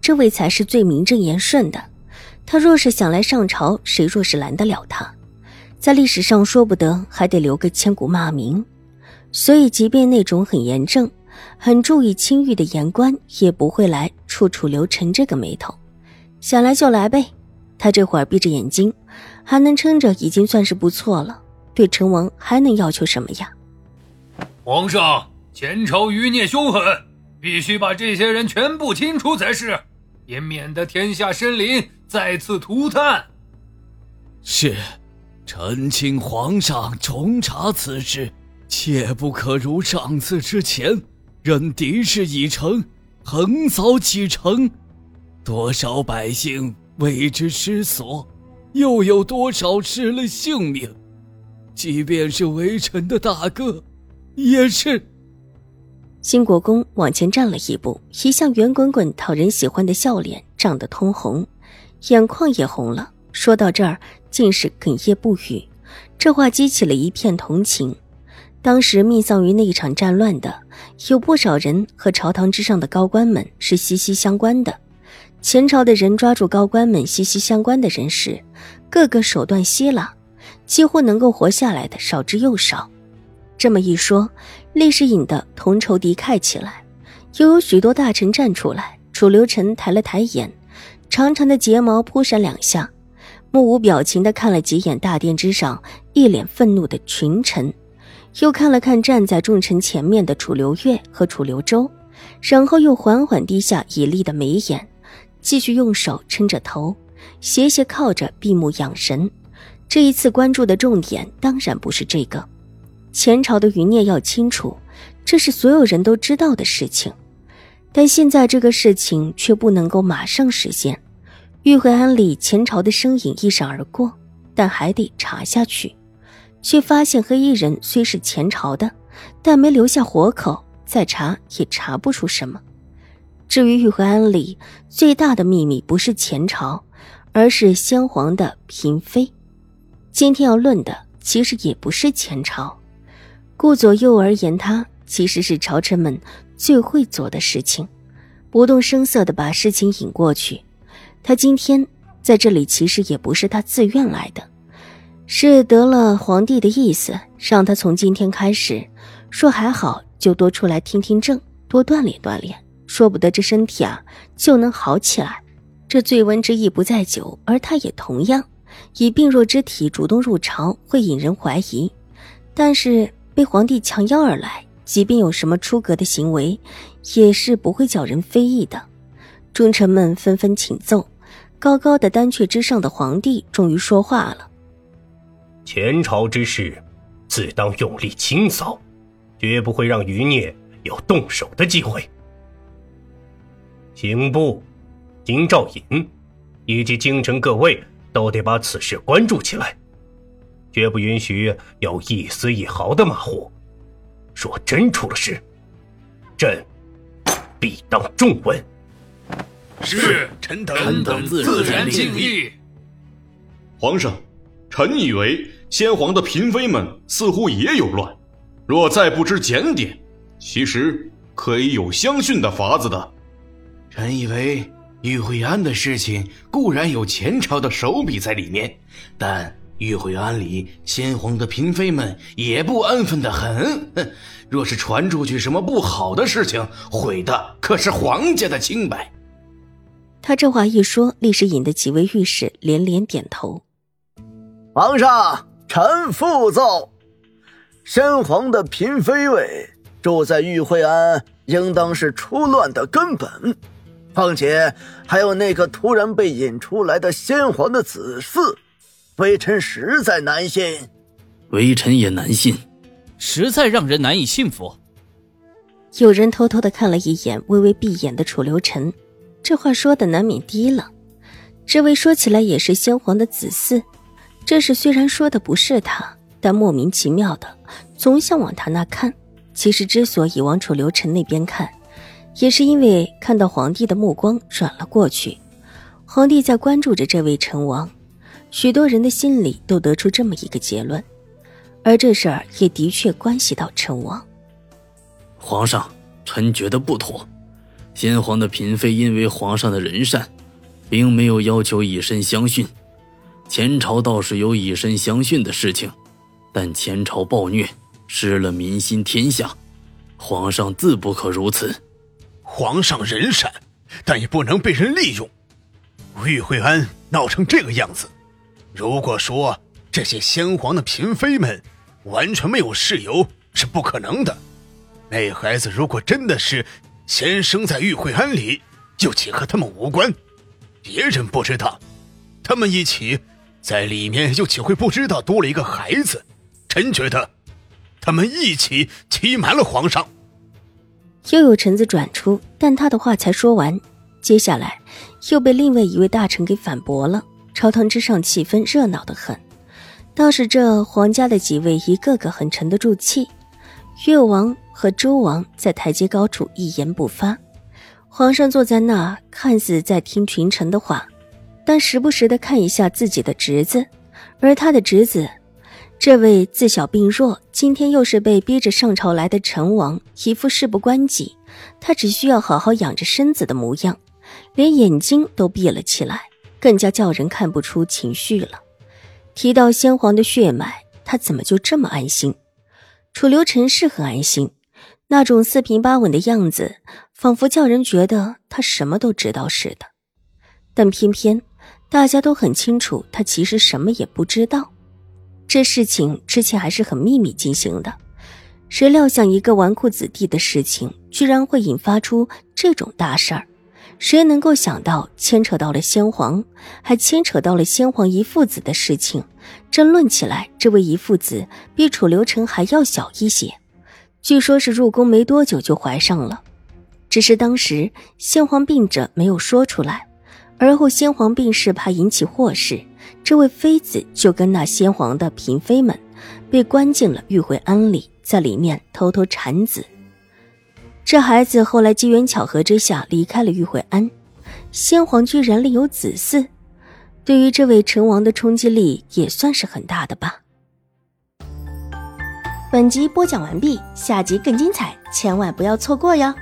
这位才是最名正言顺的。他若是想来上朝，谁若是拦得了他？在历史上，说不得还得留个千古骂名。所以，即便那种很严正、很注意清誉的言官，也不会来处处留臣这个眉头。想来就来呗。他这会儿闭着眼睛，还能撑着，已经算是不错了。对成王还能要求什么呀？皇上，前朝余孽凶狠，必须把这些人全部清除才是。也免得天下生灵再次涂炭。是，臣请皇上重查此事，切不可如上次之前，任敌视已成，横扫几城，多少百姓为之失所，又有多少失了性命？即便是微臣的大哥，也是。新国公往前站了一步，一向圆滚滚、讨人喜欢的笑脸涨得通红，眼眶也红了。说到这儿，竟是哽咽不语。这话激起了一片同情。当时命丧于那一场战乱的，有不少人和朝堂之上的高官们是息息相关的。前朝的人抓住高官们息息相关的人时，个个手段稀拉，几乎能够活下来的少之又少。这么一说，历史引得同仇敌忾起来，又有许多大臣站出来。楚留臣抬了抬眼，长长的睫毛扑闪两下，目无表情地看了几眼大殿之上一脸愤怒的群臣，又看了看站在众臣前面的楚留月和楚留周，然后又缓缓低下已立的眉眼，继续用手撑着头，斜斜靠着，闭目养神。这一次关注的重点当然不是这个。前朝的余孽要清除，这是所有人都知道的事情，但现在这个事情却不能够马上实现。玉慧庵里前朝的身影一闪而过，但还得查下去，却发现黑衣人虽是前朝的，但没留下活口，再查也查不出什么。至于玉慧庵里最大的秘密，不是前朝，而是先皇的嫔妃。今天要论的，其实也不是前朝。顾左右而言他，其实是朝臣们最会做的事情，不动声色的把事情引过去。他今天在这里，其实也不是他自愿来的，是得了皇帝的意思，让他从今天开始，说还好就多出来听听政，多锻炼锻炼，说不得这身体啊就能好起来。这醉翁之意不在酒，而他也同样以病弱之体主动入朝，会引人怀疑，但是。被皇帝强邀而来，即便有什么出格的行为，也是不会叫人非议的。忠臣们纷纷请奏，高高的丹阙之上的皇帝终于说话了：“前朝之事，自当用力清扫，绝不会让余孽有动手的机会。刑部、京兆尹以及京城各位都得把此事关注起来。”绝不允许有一丝一毫的马虎。若真出了事，朕必当重问。是，臣等自然尽力。皇上，臣以为先皇的嫔妃们似乎也有乱，若再不知检点，其实可以有相训的法子的。臣以为玉惠安的事情固然有前朝的手笔在里面，但。玉慧庵里，先皇的嫔妃们也不安分的很。哼，若是传出去什么不好的事情，毁的可是皇家的清白。他这话一说，立时引得几位御史连连点头。皇上，臣复奏：先皇的嫔妃位住在玉慧庵，应当是出乱的根本。况且还有那个突然被引出来的先皇的子嗣。微臣实在难信，微臣也难信，实在让人难以信服。有人偷偷的看了一眼微微闭眼的楚留臣，这话说的难免低了。这位说起来也是先皇的子嗣，这事虽然说的不是他，但莫名其妙的总想往他那看。其实之所以往楚留臣那边看，也是因为看到皇帝的目光转了过去，皇帝在关注着这位成王，许多人的心里都得出这么一个结论，而这事儿也的确关系到成王。皇上，臣觉得不妥，先皇的嫔妃因为皇上的仁善。并没有要求以身相殉，前朝倒是有以身相殉的事情，但前朝暴虐，失了民心天下，皇上自不可如此。皇上仁善，但也不能被人利用。玉惠安闹成这个样子，如果说这些先皇的嫔妃们完全没有事由，是不可能的。那孩子如果真的是先生在玉惠安里，又岂和他们无关？别人不知道，他们一起在里面又岂会不知道多了一个孩子？臣觉得，他们一起欺瞒了皇上。又有臣子转出，但他的话才说完，接下来又被另外一位大臣给反驳了。朝堂之上气氛热闹的很，倒是这皇家的几位一个个很沉得住气。越王和周王在台阶高处一言不发。皇上坐在那，看似在听群臣的话，但时不时的看一下自己的侄子，而他的侄子，这位自小病弱，今天又是被逼着上朝来的陈王，一副事不关己，他只需要好好养着身子的模样，连眼睛都闭了起来，更加叫人看不出情绪了。提到先皇的血脉，他怎么就这么安心？楚留臣是很安心。那种四平八稳的样子，仿佛叫人觉得他什么都知道似的。但偏偏大家都很清楚，他其实什么也不知道。这事情之前还是很秘密进行的，谁料想一个纨绔子弟的事情，居然会引发出这种大事儿？谁能够想到牵扯到了先皇，还牵扯到了先皇遗父子的事情？争论起来，这位遗父子比楚留臣还要小一些。据说，是入宫没多久就怀上了，只是当时先皇病着没有说出来。而后先皇病逝，怕引起祸事，这位妃子就跟那先皇的嫔妃们被关进了玉回庵里，在里面偷偷产子。这孩子后来机缘巧合之下离开了玉惠安，先皇居然另有子嗣，对于这位成王的冲击力也算是很大的吧。本集播讲完毕，下集更精彩，千万不要错过哟！